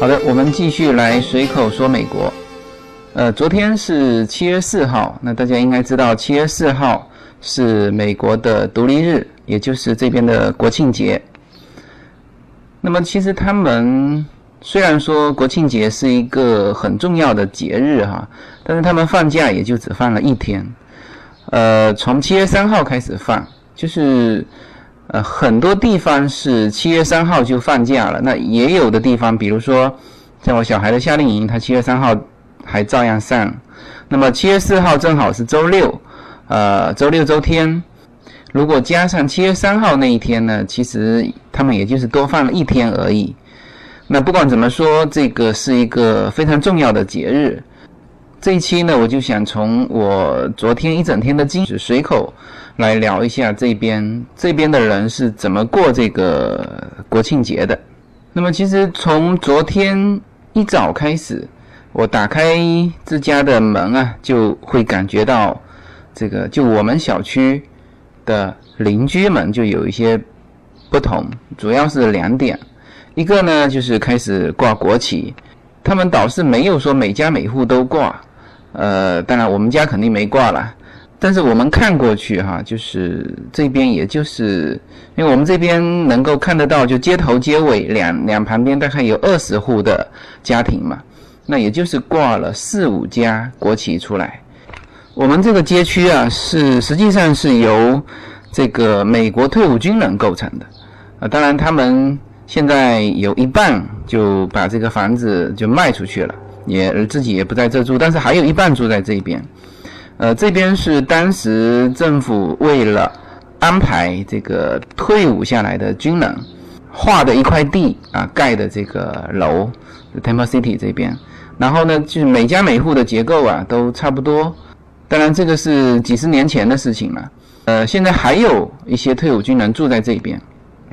好的，我们继续来随口说美国。呃，昨天是七月四号，那大家应该知道，七月四号是美国的独立日，也就是这边的国庆节。那么，其实他们虽然说国庆节是一个很重要的节日哈，但是他们放假也就只放了一天。呃，从七月三号开始放，就是呃很多地方是七月三号就放假了，那也有的地方，比如说像我小孩的夏令营，他七月三号还照样上。那么七月四号正好是周六，呃，周六周天。如果加上七月三号那一天呢，其实他们也就是多放了一天而已。那不管怎么说，这个是一个非常重要的节日。这一期呢，我就想从我昨天一整天的经史随口来聊一下这边这边的人是怎么过这个国庆节的。那么，其实从昨天一早开始，我打开自家的门啊，就会感觉到这个就我们小区。的邻居们就有一些不同，主要是两点，一个呢就是开始挂国旗，他们倒是没有说每家每户都挂，呃，当然我们家肯定没挂了，但是我们看过去哈，就是这边也就是因为我们这边能够看得到，就街头街尾两两旁边大概有二十户的家庭嘛，那也就是挂了四五家国旗出来。我们这个街区啊，是实际上是由这个美国退伍军人构成的，啊，当然他们现在有一半就把这个房子就卖出去了，也自己也不在这住，但是还有一半住在这边。呃，这边是当时政府为了安排这个退伍下来的军人划的一块地啊，盖的这个楼，Temple City 这边。然后呢，就是每家每户的结构啊，都差不多。当然，这个是几十年前的事情了。呃，现在还有一些退伍军人住在这边。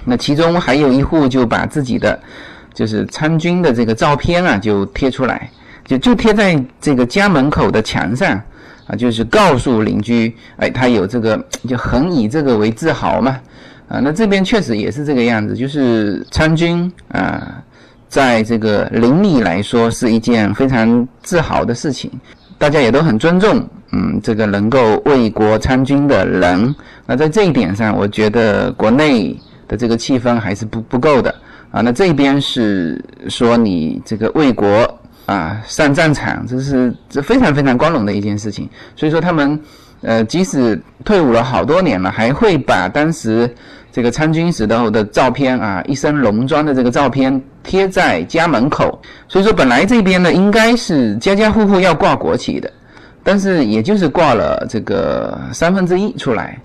那其中还有一户就把自己的就是参军的这个照片啊，就贴出来，就就贴在这个家门口的墙上啊，就是告诉邻居，哎，他有这个，就很以这个为自豪嘛。啊，那这边确实也是这个样子，就是参军啊，在这个邻里来说是一件非常自豪的事情，大家也都很尊重。嗯，这个能够为国参军的人，那在这一点上，我觉得国内的这个气氛还是不不够的啊。那这边是说你这个为国啊上战场，这是这非常非常光荣的一件事情。所以说他们呃，即使退伍了好多年了，还会把当时这个参军时候的照片啊，一身戎装的这个照片贴在家门口。所以说本来这边呢，应该是家家户户要挂国旗的。但是也就是挂了这个三分之一出来，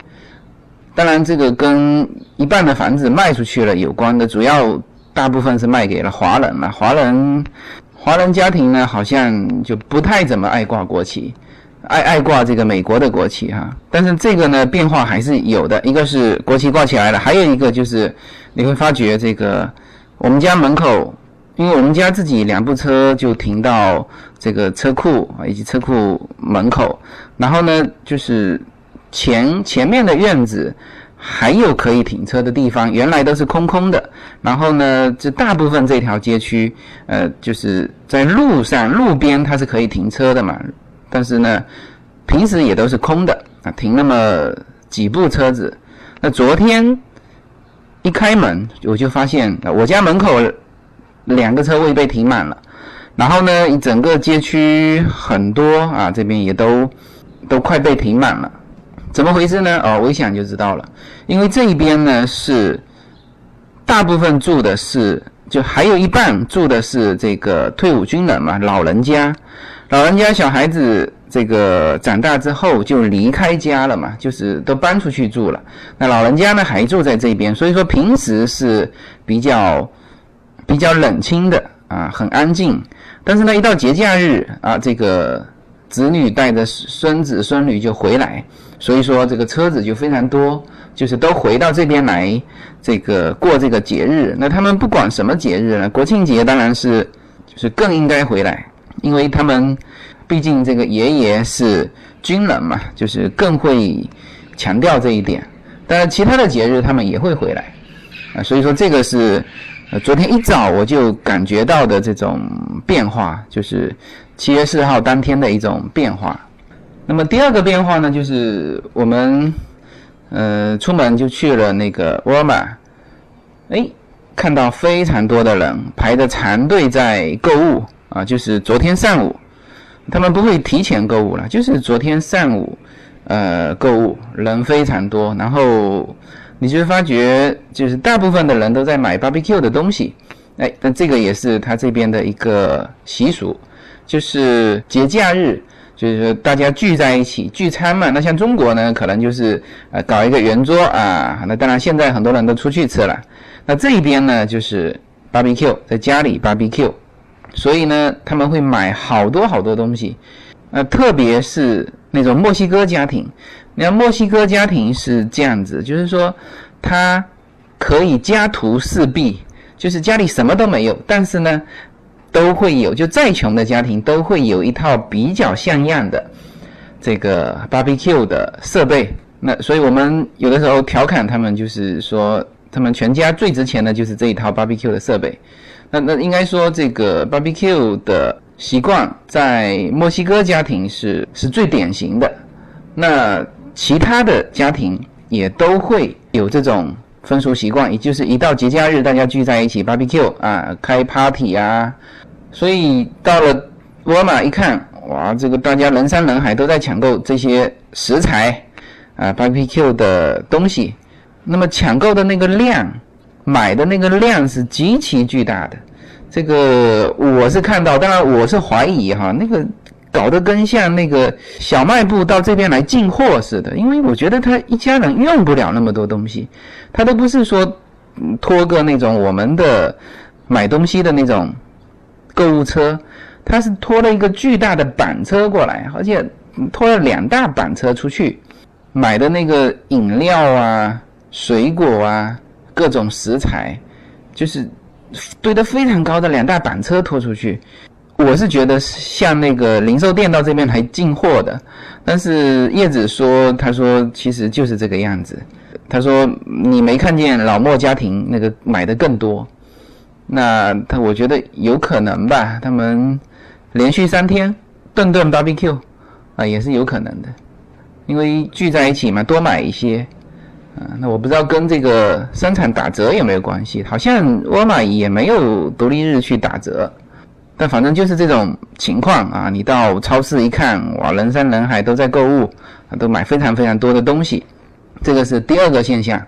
当然这个跟一半的房子卖出去了有关的，主要大部分是卖给了华人嘛。华人华人家庭呢，好像就不太怎么爱挂国旗，爱爱挂这个美国的国旗哈。但是这个呢变化还是有的，一个是国旗挂起来了，还有一个就是你会发觉这个我们家门口。因为我们家自己两部车就停到这个车库啊，以及车库门口，然后呢，就是前前面的院子还有可以停车的地方，原来都是空空的。然后呢，这大部分这条街区，呃，就是在路上路边它是可以停车的嘛，但是呢，平时也都是空的啊，停那么几部车子。那昨天一开门，我就发现我家门口。两个车位被停满了，然后呢，整个街区很多啊，这边也都都快被停满了，怎么回事呢？哦，我一想就知道了，因为这一边呢是大部分住的是，就还有一半住的是这个退伍军人嘛，老人家，老人家小孩子这个长大之后就离开家了嘛，就是都搬出去住了，那老人家呢还住在这边，所以说平时是比较。比较冷清的啊，很安静。但是呢，一到节假日啊，这个子女带着孙子孙女就回来，所以说这个车子就非常多，就是都回到这边来，这个过这个节日。那他们不管什么节日呢，国庆节当然是就是更应该回来，因为他们毕竟这个爷爷是军人嘛，就是更会强调这一点。当然，其他的节日他们也会回来啊，所以说这个是。呃，昨天一早我就感觉到的这种变化，就是七月四号当天的一种变化。那么第二个变化呢，就是我们呃出门就去了那个沃尔玛，哎，看到非常多的人排着长队在购物啊，就是昨天上午，他们不会提前购物了，就是昨天上午呃购物人非常多，然后。你就会发觉，就是大部分的人都在买 barbecue 的东西，哎，那这个也是他这边的一个习俗，就是节假日，就是说大家聚在一起聚餐嘛。那像中国呢，可能就是呃搞一个圆桌啊。那当然现在很多人都出去吃了，那这一边呢就是 barbecue，在家里 barbecue，所以呢他们会买好多好多东西，呃，特别是那种墨西哥家庭。你看墨西哥家庭是这样子，就是说，他可以家徒四壁，就是家里什么都没有，但是呢，都会有，就再穷的家庭都会有一套比较像样的这个 barbecue 的设备。那所以我们有的时候调侃他们，就是说，他们全家最值钱的就是这一套 barbecue 的设备。那那应该说，这个 barbecue 的习惯在墨西哥家庭是是最典型的。那其他的家庭也都会有这种风俗习惯，也就是一到节假日，大家聚在一起 barbecue 啊，开 party 啊，所以到了沃尔玛一看，哇，这个大家人山人海都在抢购这些食材啊，barbecue 的东西，那么抢购的那个量，买的那个量是极其巨大的，这个我是看到，当然我是怀疑哈，那个。搞得跟像那个小卖部到这边来进货似的，因为我觉得他一家人用不了那么多东西，他都不是说拖个那种我们的买东西的那种购物车，他是拖了一个巨大的板车过来，而且拖了两大板车出去买的那个饮料啊、水果啊、各种食材，就是堆得非常高的两大板车拖出去。我是觉得像那个零售店到这边来进货的，但是叶子说，他说其实就是这个样子。他说你没看见老莫家庭那个买的更多，那他我觉得有可能吧，他们连续三天顿顿 barbecue 啊也是有可能的，因为聚在一起嘛，多买一些啊。那我不知道跟这个生产打折有没有关系，好像沃尔玛也没有独立日去打折。但反正就是这种情况啊！你到超市一看，哇，人山人海都在购物，都买非常非常多的东西，这个是第二个现象。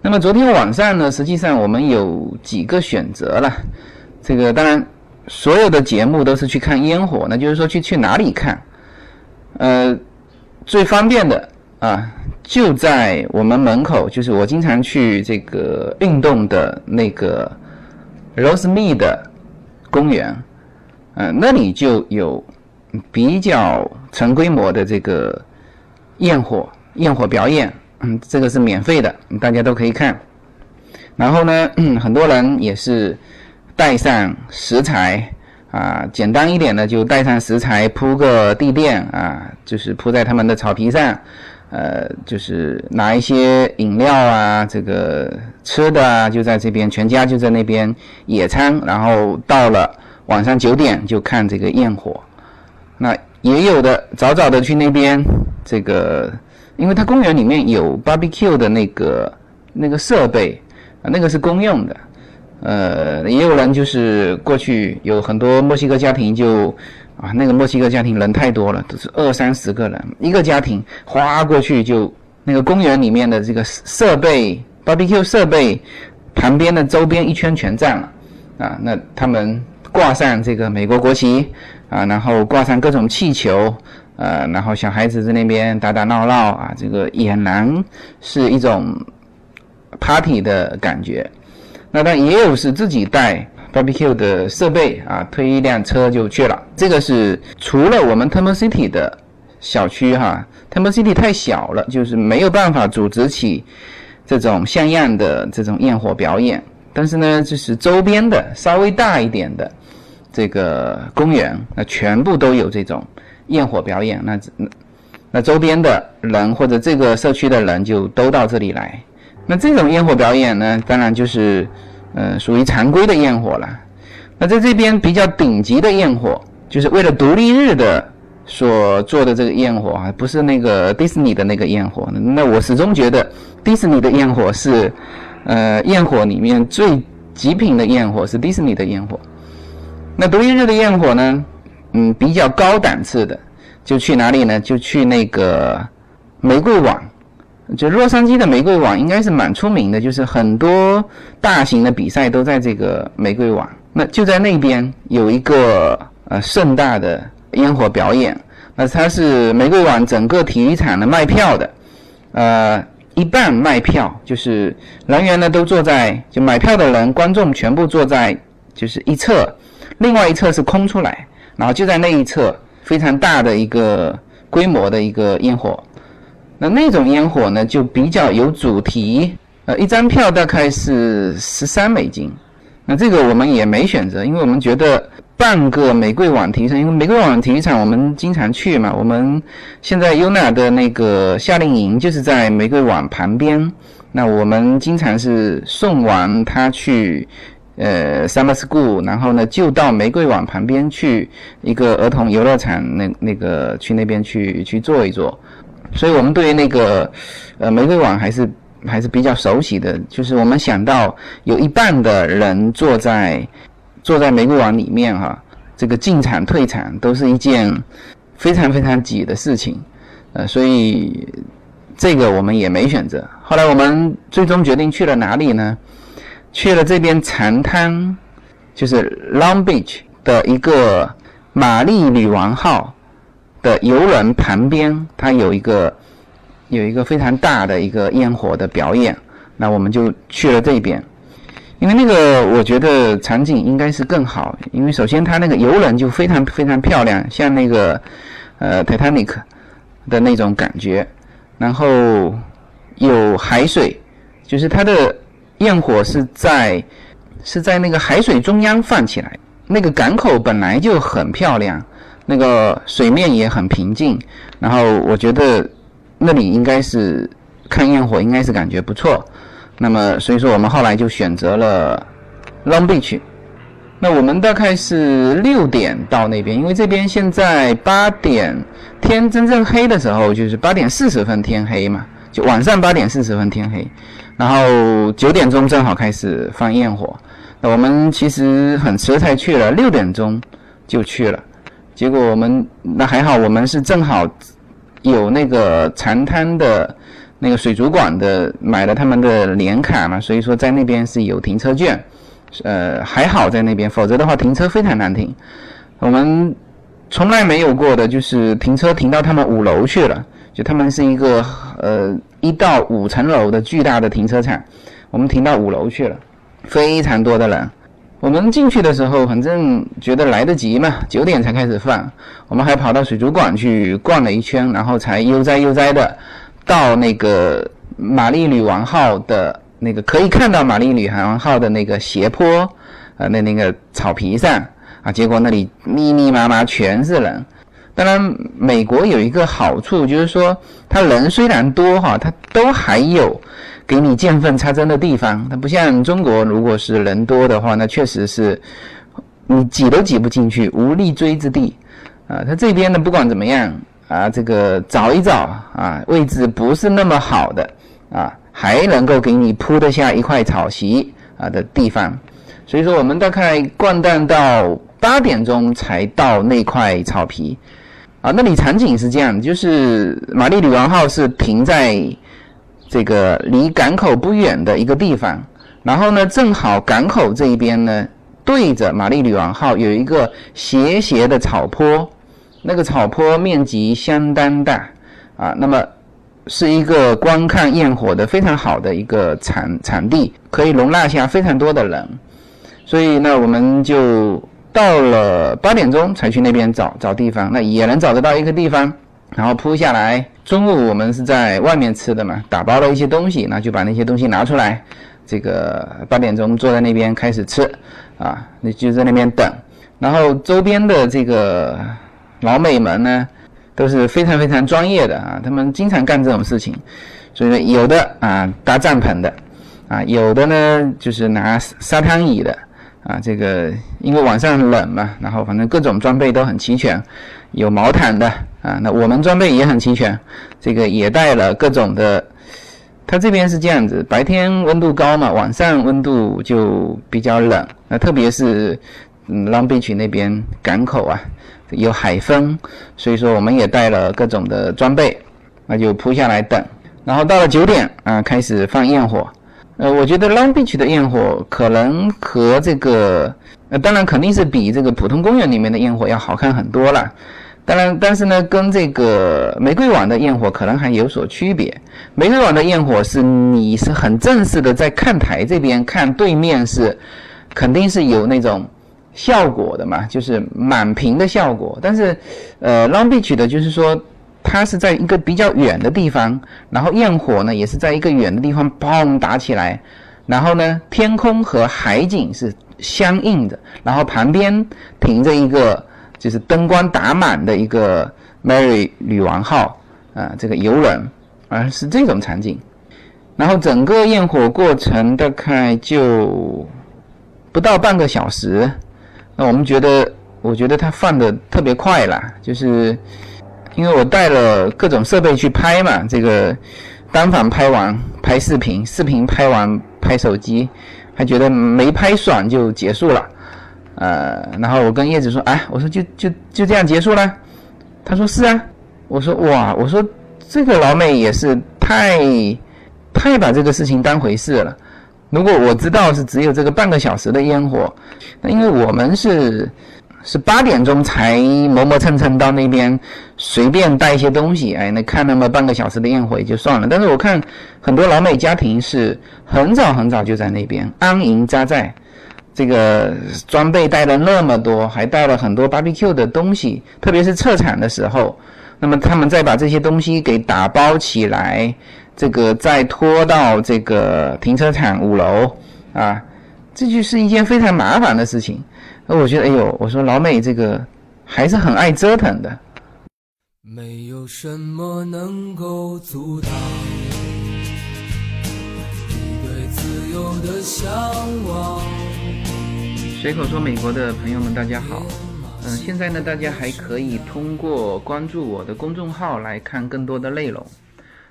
那么昨天晚上呢，实际上我们有几个选择了。这个当然，所有的节目都是去看烟火，那就是说去去哪里看？呃，最方便的啊，就在我们门口，就是我经常去这个运动的那个 Rosemead 公园。嗯，那里就有比较成规模的这个焰火焰火表演，嗯，这个是免费的，大家都可以看。然后呢，很多人也是带上食材啊，简单一点的就带上食材，铺个地垫啊，就是铺在他们的草皮上，呃，就是拿一些饮料啊，这个吃的啊，就在这边，全家就在那边野餐，然后到了。晚上九点就看这个焰火，那也有的早早的去那边，这个，因为它公园里面有 barbecue 的那个那个设备啊，那个是公用的，呃，也有人就是过去有很多墨西哥家庭就啊，那个墨西哥家庭人太多了，都是二三十个人一个家庭，哗过去就那个公园里面的这个设备 barbecue 设备旁边的周边一圈全占了啊，那他们。挂上这个美国国旗啊，然后挂上各种气球，呃，然后小孩子在那边打打闹闹啊，这个俨然是一种 party 的感觉。那但也有是自己带 barbecue 的设备啊，推一辆车就去了。这个是除了我们 Temple City 的小区哈，Temple City 太小了，就是没有办法组织起这种像样的这种焰火表演。但是呢，就是周边的稍微大一点的。这个公园，那全部都有这种焰火表演，那那那周边的人或者这个社区的人就都到这里来。那这种焰火表演呢，当然就是呃，属于常规的焰火了。那在这边比较顶级的焰火，就是为了独立日的所做的这个焰火啊，不是那个迪士尼的那个焰火。那我始终觉得迪士尼的焰火是，呃，焰火里面最极品的焰火是迪士尼的焰火。那独立日的焰火呢，嗯，比较高档次的，就去哪里呢？就去那个玫瑰网。就洛杉矶的玫瑰网应该是蛮出名的，就是很多大型的比赛都在这个玫瑰网。那就在那边有一个呃盛大的烟火表演。那它是玫瑰网整个体育场的卖票的，呃，一半卖票，就是人员呢都坐在就买票的人，观众全部坐在就是一侧，另外一侧是空出来，然后就在那一侧非常大的一个规模的一个烟火。那那种烟火呢，就比较有主题，呃，一张票大概是十三美金。那这个我们也没选择，因为我们觉得半个玫瑰网体育场，因为玫瑰网体育场我们经常去嘛。我们现在优娜的那个夏令营就是在玫瑰网旁边，那我们经常是送完他去，呃，summer school，然后呢就到玫瑰网旁边去一个儿童游乐场，那那个去那边去去坐一坐。所以我们对于那个，呃，玫瑰网还是还是比较熟悉的。就是我们想到有一半的人坐在坐在玫瑰网里面哈，这个进场退场都是一件非常非常挤的事情，呃，所以这个我们也没选择。后来我们最终决定去了哪里呢？去了这边长滩，就是 Long Beach 的一个玛丽女王号。的游轮旁边，它有一个有一个非常大的一个烟火的表演，那我们就去了这边，因为那个我觉得场景应该是更好，因为首先它那个游轮就非常非常漂亮，像那个呃 Titanic 的那种感觉，然后有海水，就是它的焰火是在是在那个海水中央放起来，那个港口本来就很漂亮。那个水面也很平静，然后我觉得那里应该是看焰火，应该是感觉不错。那么所以说我们后来就选择了 Long Beach。那我们大概是六点到那边，因为这边现在八点天真正黑的时候就是八点四十分天黑嘛，就晚上八点四十分天黑，然后九点钟正好开始放焰火。那我们其实很迟才去了，六点钟就去了。结果我们那还好，我们是正好有那个长滩的那个水族馆的买了他们的年卡嘛，所以说在那边是有停车券，呃还好在那边，否则的话停车非常难停。我们从来没有过的就是停车停到他们五楼去了，就他们是一个呃一到五层楼的巨大的停车场，我们停到五楼去了，非常多的人。我们进去的时候，反正觉得来得及嘛，九点才开始放。我们还跑到水族馆去逛了一圈，然后才悠哉悠哉的到那个玛丽女王号的那个可以看到玛丽女王号的那个斜坡，呃，那那个草皮上啊。结果那里密密麻麻全是人。当然，美国有一个好处就是说，它人虽然多哈，它都还有。给你见缝插针的地方，它不像中国，如果是人多的话，那确实是你挤都挤不进去，无立锥之地啊。它这边呢，不管怎么样啊，这个找一找啊，位置不是那么好的啊，还能够给你铺得下一块草席啊的地方。所以说，我们大概逛荡到八点钟才到那块草皮啊。那里场景是这样，就是玛丽女王号是停在。这个离港口不远的一个地方，然后呢，正好港口这一边呢，对着玛丽女王号有一个斜斜的草坡，那个草坡面积相当大啊，那么是一个观看焰火的非常好的一个场场地，可以容纳下非常多的人，所以呢，我们就到了八点钟才去那边找找地方，那也能找得到一个地方。然后铺下来，中午我们是在外面吃的嘛，打包了一些东西，那就把那些东西拿出来，这个八点钟坐在那边开始吃，啊，那就在那边等。然后周边的这个老美们呢，都是非常非常专业的啊，他们经常干这种事情，所以说有的啊搭帐篷的，啊，有的呢就是拿沙滩椅的啊，这个因为晚上冷嘛，然后反正各种装备都很齐全，有毛毯的啊，那我们装备也很齐全，这个也带了各种的。它这边是这样子，白天温度高嘛，晚上温度就比较冷。那特别是嗯，Long Beach 那边港口啊，有海风，所以说我们也带了各种的装备，那就铺下来等。然后到了九点啊，开始放焰火。呃，我觉得 Long Beach 的焰火可能和这个，呃，当然肯定是比这个普通公园里面的焰火要好看很多了。当然，但是呢，跟这个玫瑰网的焰火可能还有所区别。玫瑰网的焰火是你是很正式的在看台这边看对面是，肯定是有那种效果的嘛，就是满屏的效果。但是，呃，Long Beach 的就是说，它是在一个比较远的地方，然后焰火呢也是在一个远的地方砰打起来，然后呢，天空和海景是相应的，然后旁边停着一个。就是灯光打满的一个 Mary 女王号啊，这个游轮，啊是这种场景。然后整个焰火过程大概就不到半个小时。那我们觉得，我觉得它放的特别快了，就是因为我带了各种设备去拍嘛，这个单反拍完拍视频，视频拍完拍手机，还觉得没拍爽就结束了。呃，然后我跟叶子说，哎，我说就就就这样结束了。他说是啊。我说哇，我说这个老美也是太太把这个事情当回事了。如果我知道是只有这个半个小时的烟火，那因为我们是是八点钟才磨磨蹭蹭到那边，随便带一些东西，哎，那看那么半个小时的焰火也就算了。但是我看很多老美家庭是很早很早就在那边安营扎寨。这个装备带了那么多，还带了很多 barbecue 的东西，特别是撤场的时候，那么他们再把这些东西给打包起来，这个再拖到这个停车场五楼啊，这就是一件非常麻烦的事情。那我觉得，哎呦，我说老美这个还是很爱折腾的。没有什么能够阻挡你对自由的向往。随口说美国的朋友们，大家好。嗯，现在呢，大家还可以通过关注我的公众号来看更多的内容。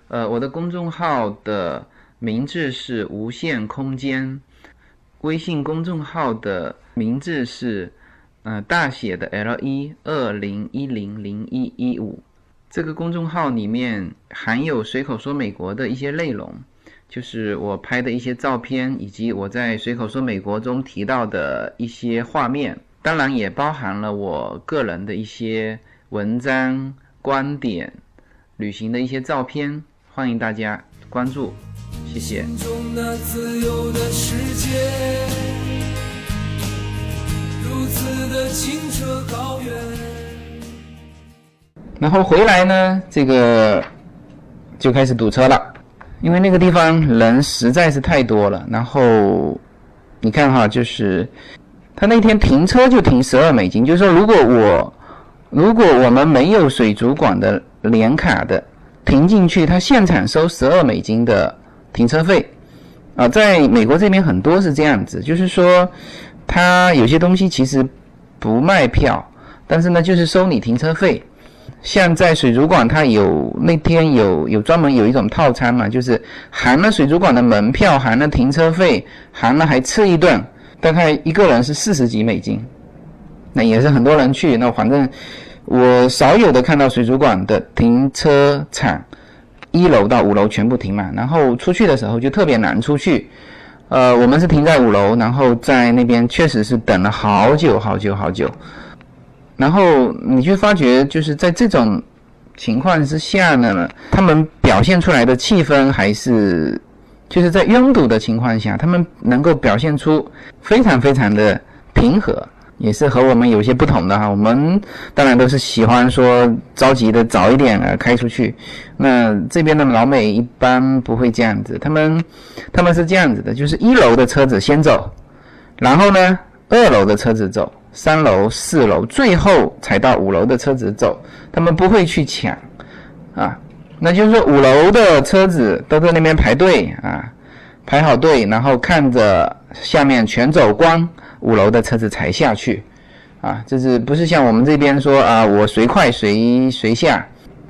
呃，我的公众号的名字是无限空间，微信公众号的名字是呃大写的 L 一二零一零零一一五。这个公众号里面含有随口说美国的一些内容。就是我拍的一些照片，以及我在随口说美国中提到的一些画面，当然也包含了我个人的一些文章、观点、旅行的一些照片，欢迎大家关注，谢谢。中的自由的世界的清澈高远然后回来呢，这个就开始堵车了。因为那个地方人实在是太多了，然后你看哈，就是他那天停车就停十二美金，就是说如果我如果我们没有水族馆的联卡的停进去，他现场收十二美金的停车费啊，在美国这边很多是这样子，就是说他有些东西其实不卖票，但是呢就是收你停车费。像在水族馆，它有那天有有专门有一种套餐嘛，就是含了水族馆的门票，含了停车费，含了还吃一顿，大概一个人是四十几美金。那也是很多人去，那反正我少有的看到水族馆的停车场一楼到五楼全部停满，然后出去的时候就特别难出去。呃，我们是停在五楼，然后在那边确实是等了好久好久好久。然后你就发觉，就是在这种情况之下呢，他们表现出来的气氛还是，就是在拥堵的情况下，他们能够表现出非常非常的平和，也是和我们有些不同的哈。我们当然都是喜欢说着急的早一点呃开出去，那这边的老美一般不会这样子，他们他们是这样子的，就是一楼的车子先走，然后呢二楼的车子走。三楼、四楼，最后才到五楼的车子走，他们不会去抢，啊，那就是说五楼的车子都在那边排队啊，排好队，然后看着下面全走光，五楼的车子才下去。啊，这是不是像我们这边说啊，我随快随随下，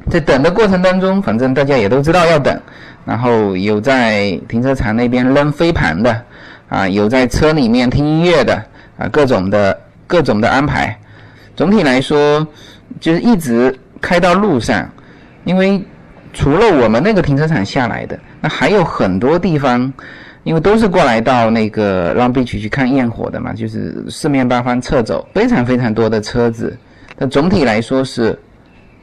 在等的过程当中，反正大家也都知道要等，然后有在停车场那边扔飞盘的，啊，有在车里面听音乐的，啊，各种的各种的安排。总体来说，就是一直开到路上，因为除了我们那个停车场下来的，那还有很多地方。因为都是过来到那个 Long Beach 去看焰火的嘛，就是四面八方撤走，非常非常多的车子。但总体来说是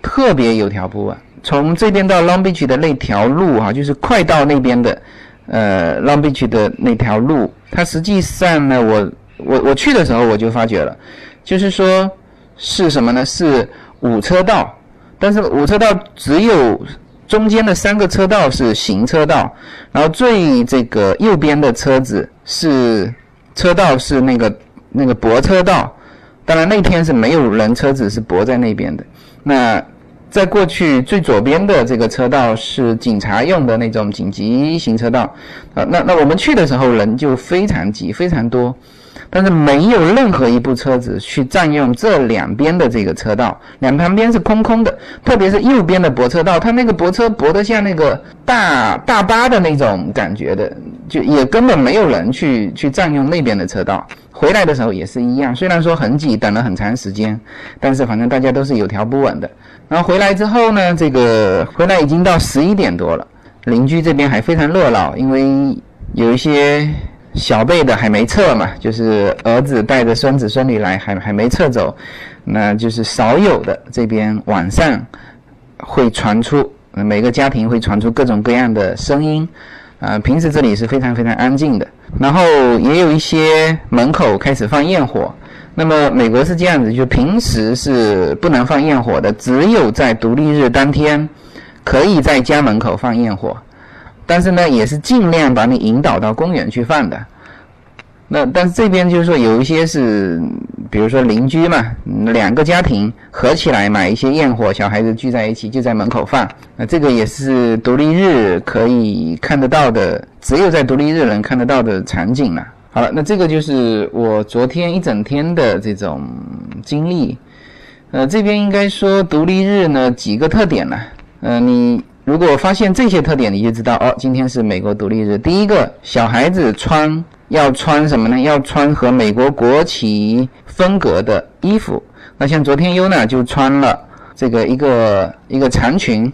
特别有条不紊。从这边到 Long Beach 的那条路哈，就是快到那边的呃 Long Beach 的那条路，它实际上呢，我我我去的时候我就发觉了，就是说是什么呢？是五车道，但是五车道只有。中间的三个车道是行车道，然后最这个右边的车子是车道是那个那个泊车道，当然那天是没有人车子是泊在那边的。那在过去最左边的这个车道是警察用的那种紧急行车道，啊，那那我们去的时候人就非常挤，非常多。但是没有任何一部车子去占用这两边的这个车道，两旁边是空空的。特别是右边的泊车道，它那个泊车泊得像那个大大巴的那种感觉的，就也根本没有人去去占用那边的车道。回来的时候也是一样，虽然说很挤，等了很长时间，但是反正大家都是有条不紊的。然后回来之后呢，这个回来已经到十一点多了，邻居这边还非常热闹，因为有一些。小辈的还没撤嘛，就是儿子带着孙子孙女来，还还没撤走，那就是少有的这边晚上会传出，每个家庭会传出各种各样的声音，啊，平时这里是非常非常安静的，然后也有一些门口开始放焰火，那么美国是这样子，就平时是不能放焰火的，只有在独立日当天可以在家门口放焰火。但是呢，也是尽量把你引导到公园去放的。那但是这边就是说有一些是，比如说邻居嘛，两个家庭合起来买一些焰火，小孩子聚在一起就在门口放。那这个也是独立日可以看得到的，只有在独立日能看得到的场景了。好了，那这个就是我昨天一整天的这种经历。呃，这边应该说独立日呢几个特点呢？呃，你。如果发现这些特点，你就知道哦，今天是美国独立日。第一个，小孩子穿要穿什么呢？要穿和美国国旗风格的衣服。那像昨天优娜就穿了这个一个一个长裙，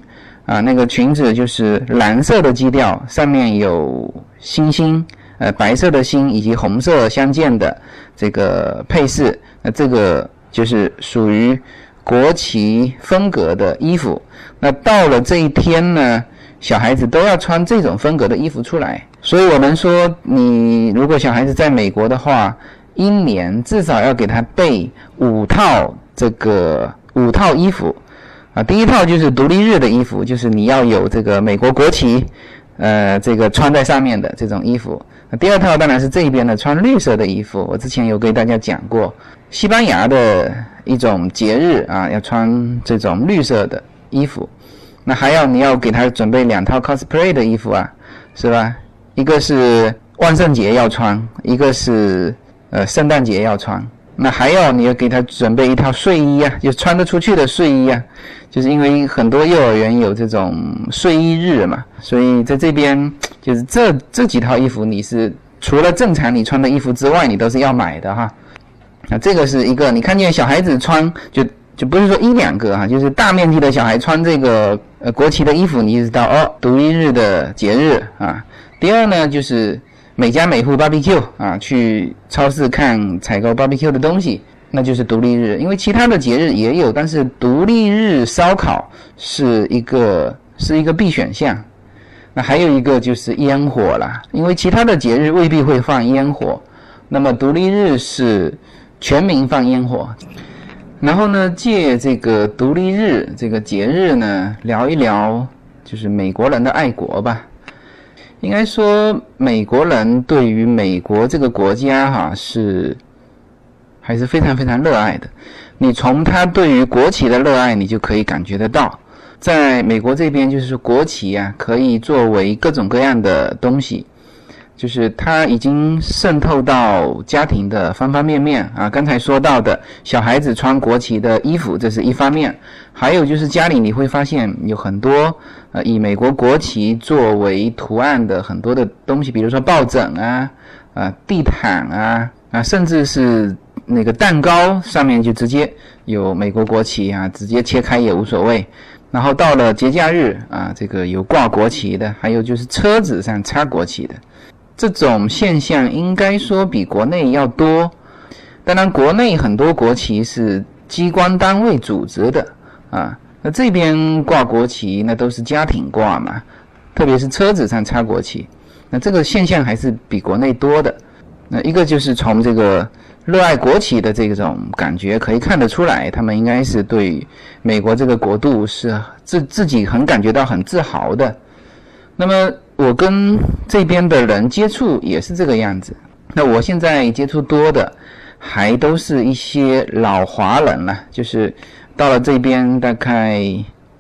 啊，那个裙子就是蓝色的基调，上面有星星，呃，白色的星以及红色相间的这个配饰。那这个就是属于。国旗风格的衣服，那到了这一天呢，小孩子都要穿这种风格的衣服出来。所以我们说，你如果小孩子在美国的话，一年至少要给他备五套这个五套衣服啊。第一套就是独立日的衣服，就是你要有这个美国国旗，呃，这个穿在上面的这种衣服。第二套当然是这一边的穿绿色的衣服。我之前有给大家讲过，西班牙的。一种节日啊，要穿这种绿色的衣服，那还要你要给他准备两套 cosplay 的衣服啊，是吧？一个是万圣节要穿，一个是呃圣诞节要穿，那还要你要给他准备一套睡衣啊，就穿得出去的睡衣啊，就是因为很多幼儿园有这种睡衣日嘛，所以在这边就是这这几套衣服你是除了正常你穿的衣服之外，你都是要买的哈。啊，这个是一个，你看见小孩子穿，就就不是说一两个哈，就是大面积的小孩穿这个呃国旗的衣服，你知道哦，独立日的节日啊。第二呢，就是每家每户 barbecue 啊，去超市看采购 barbecue 的东西，那就是独立日。因为其他的节日也有，但是独立日烧烤是一个是一个必选项。那还有一个就是烟火啦，因为其他的节日未必会放烟火，那么独立日是。全民放烟火，然后呢，借这个独立日这个节日呢，聊一聊就是美国人的爱国吧。应该说，美国人对于美国这个国家哈是还是非常非常热爱的。你从他对于国旗的热爱，你就可以感觉得到，在美国这边，就是说国旗啊，可以作为各种各样的东西。就是它已经渗透到家庭的方方面面啊。刚才说到的小孩子穿国旗的衣服，这是一方面；还有就是家里你会发现有很多呃以美国国旗作为图案的很多的东西，比如说抱枕啊、啊地毯啊啊，甚至是那个蛋糕上面就直接有美国国旗啊，直接切开也无所谓。然后到了节假日啊，这个有挂国旗的，还有就是车子上插国旗的。这种现象应该说比国内要多，当然国内很多国旗是机关单位组织的啊，那这边挂国旗那都是家庭挂嘛，特别是车子上插国旗，那这个现象还是比国内多的。那一个就是从这个热爱国旗的这种感觉可以看得出来，他们应该是对美国这个国度是自自己很感觉到很自豪的。那么。我跟这边的人接触也是这个样子。那我现在接触多的，还都是一些老华人了，就是到了这边大概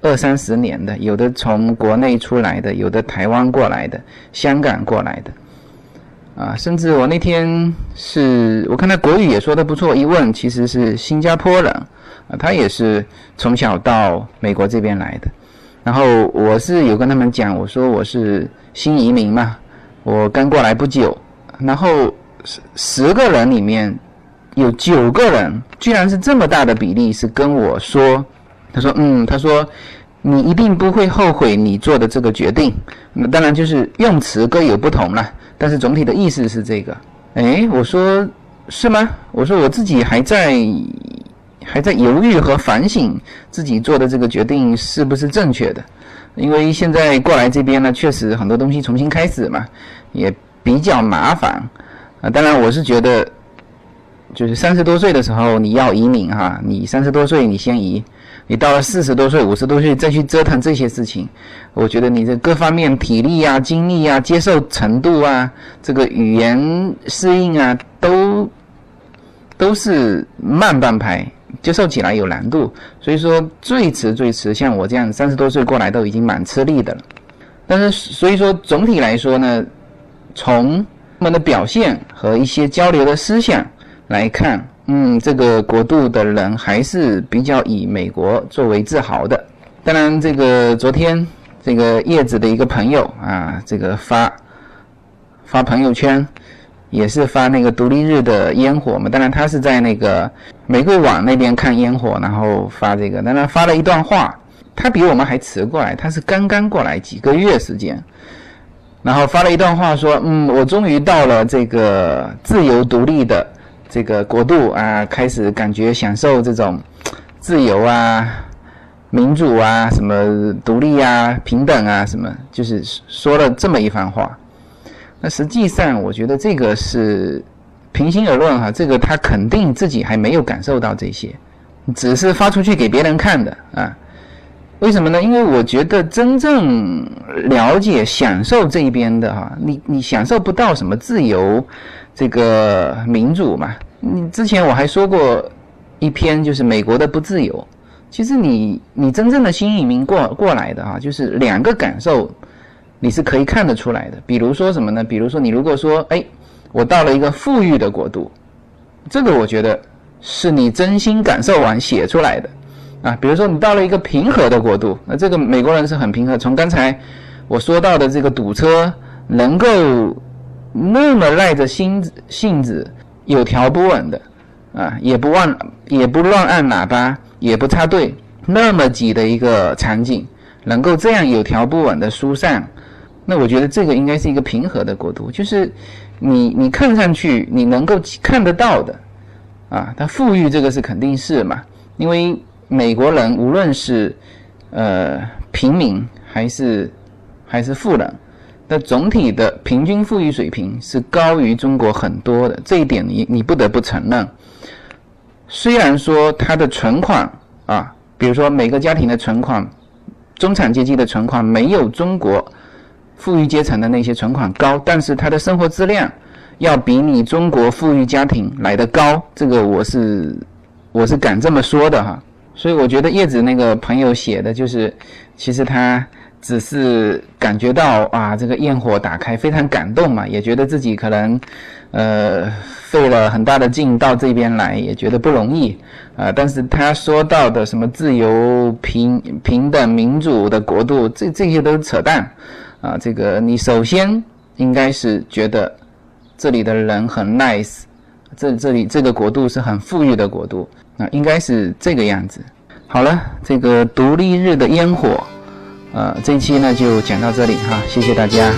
二三十年的，有的从国内出来的，有的台湾过来的，香港过来的，啊，甚至我那天是我看他国语也说的不错，一问其实是新加坡人，啊，他也是从小到美国这边来的。然后我是有跟他们讲，我说我是新移民嘛，我刚过来不久。然后十十个人里面有九个人，居然是这么大的比例是跟我说，他说嗯，他说你一定不会后悔你做的这个决定。那当然就是用词各有不同了，但是总体的意思是这个。哎，我说是吗？我说我自己还在。还在犹豫和反省自己做的这个决定是不是正确的，因为现在过来这边呢，确实很多东西重新开始嘛，也比较麻烦啊。当然，我是觉得，就是三十多岁的时候你要移民哈，你三十多岁你先移，你到了四十多岁、五十多岁再去折腾这些事情，我觉得你这各方面体力啊、精力啊、接受程度啊、这个语言适应啊，都都是慢半拍。接受起来有难度，所以说最迟最迟，像我这样三十多岁过来都已经蛮吃力的了。但是所以说总体来说呢，从他们的表现和一些交流的思想来看，嗯，这个国度的人还是比较以美国作为自豪的。当然，这个昨天这个叶子的一个朋友啊，这个发发朋友圈。也是发那个独立日的烟火嘛，当然他是在那个玫瑰网那边看烟火，然后发这个，当然发了一段话，他比我们还迟过来，他是刚刚过来几个月时间，然后发了一段话说，嗯，我终于到了这个自由独立的这个国度啊，开始感觉享受这种自由啊、民主啊、什么独立啊、平等啊，什么，就是说了这么一番话。那实际上，我觉得这个是平心而论哈，这个他肯定自己还没有感受到这些，只是发出去给别人看的啊。为什么呢？因为我觉得真正了解、享受这一边的哈，你你享受不到什么自由，这个民主嘛。你之前我还说过一篇，就是美国的不自由。其实你你真正的新移民过过来的哈，就是两个感受。你是可以看得出来的，比如说什么呢？比如说你如果说，哎，我到了一个富裕的国度，这个我觉得是你真心感受完写出来的，啊，比如说你到了一个平和的国度，那这个美国人是很平和。从刚才我说到的这个堵车，能够那么赖着心性子，有条不紊的，啊，也不忘也不乱按喇叭，也不插队，那么挤的一个场景，能够这样有条不紊的疏散。那我觉得这个应该是一个平和的国度，就是你你看上去你能够看得到的，啊，它富裕这个是肯定是嘛，因为美国人无论是呃平民还是还是富人，那总体的平均富裕水平是高于中国很多的，这一点你你不得不承认。虽然说他的存款啊，比如说每个家庭的存款，中产阶级的存款没有中国。富裕阶层的那些存款高，但是他的生活质量要比你中国富裕家庭来的高，这个我是我是敢这么说的哈。所以我觉得叶子那个朋友写的就是，其实他只是感觉到啊，这个焰火打开非常感动嘛，也觉得自己可能，呃，费了很大的劲到这边来，也觉得不容易啊。但是他说到的什么自由、平平等、民主的国度，这这些都是扯淡啊。这个你首先应该是觉得这里的人很 nice，这这里这个国度是很富裕的国度啊，应该是这个样子。好了，这个独立日的烟火。呃，这期呢就讲到这里哈，谢谢大家。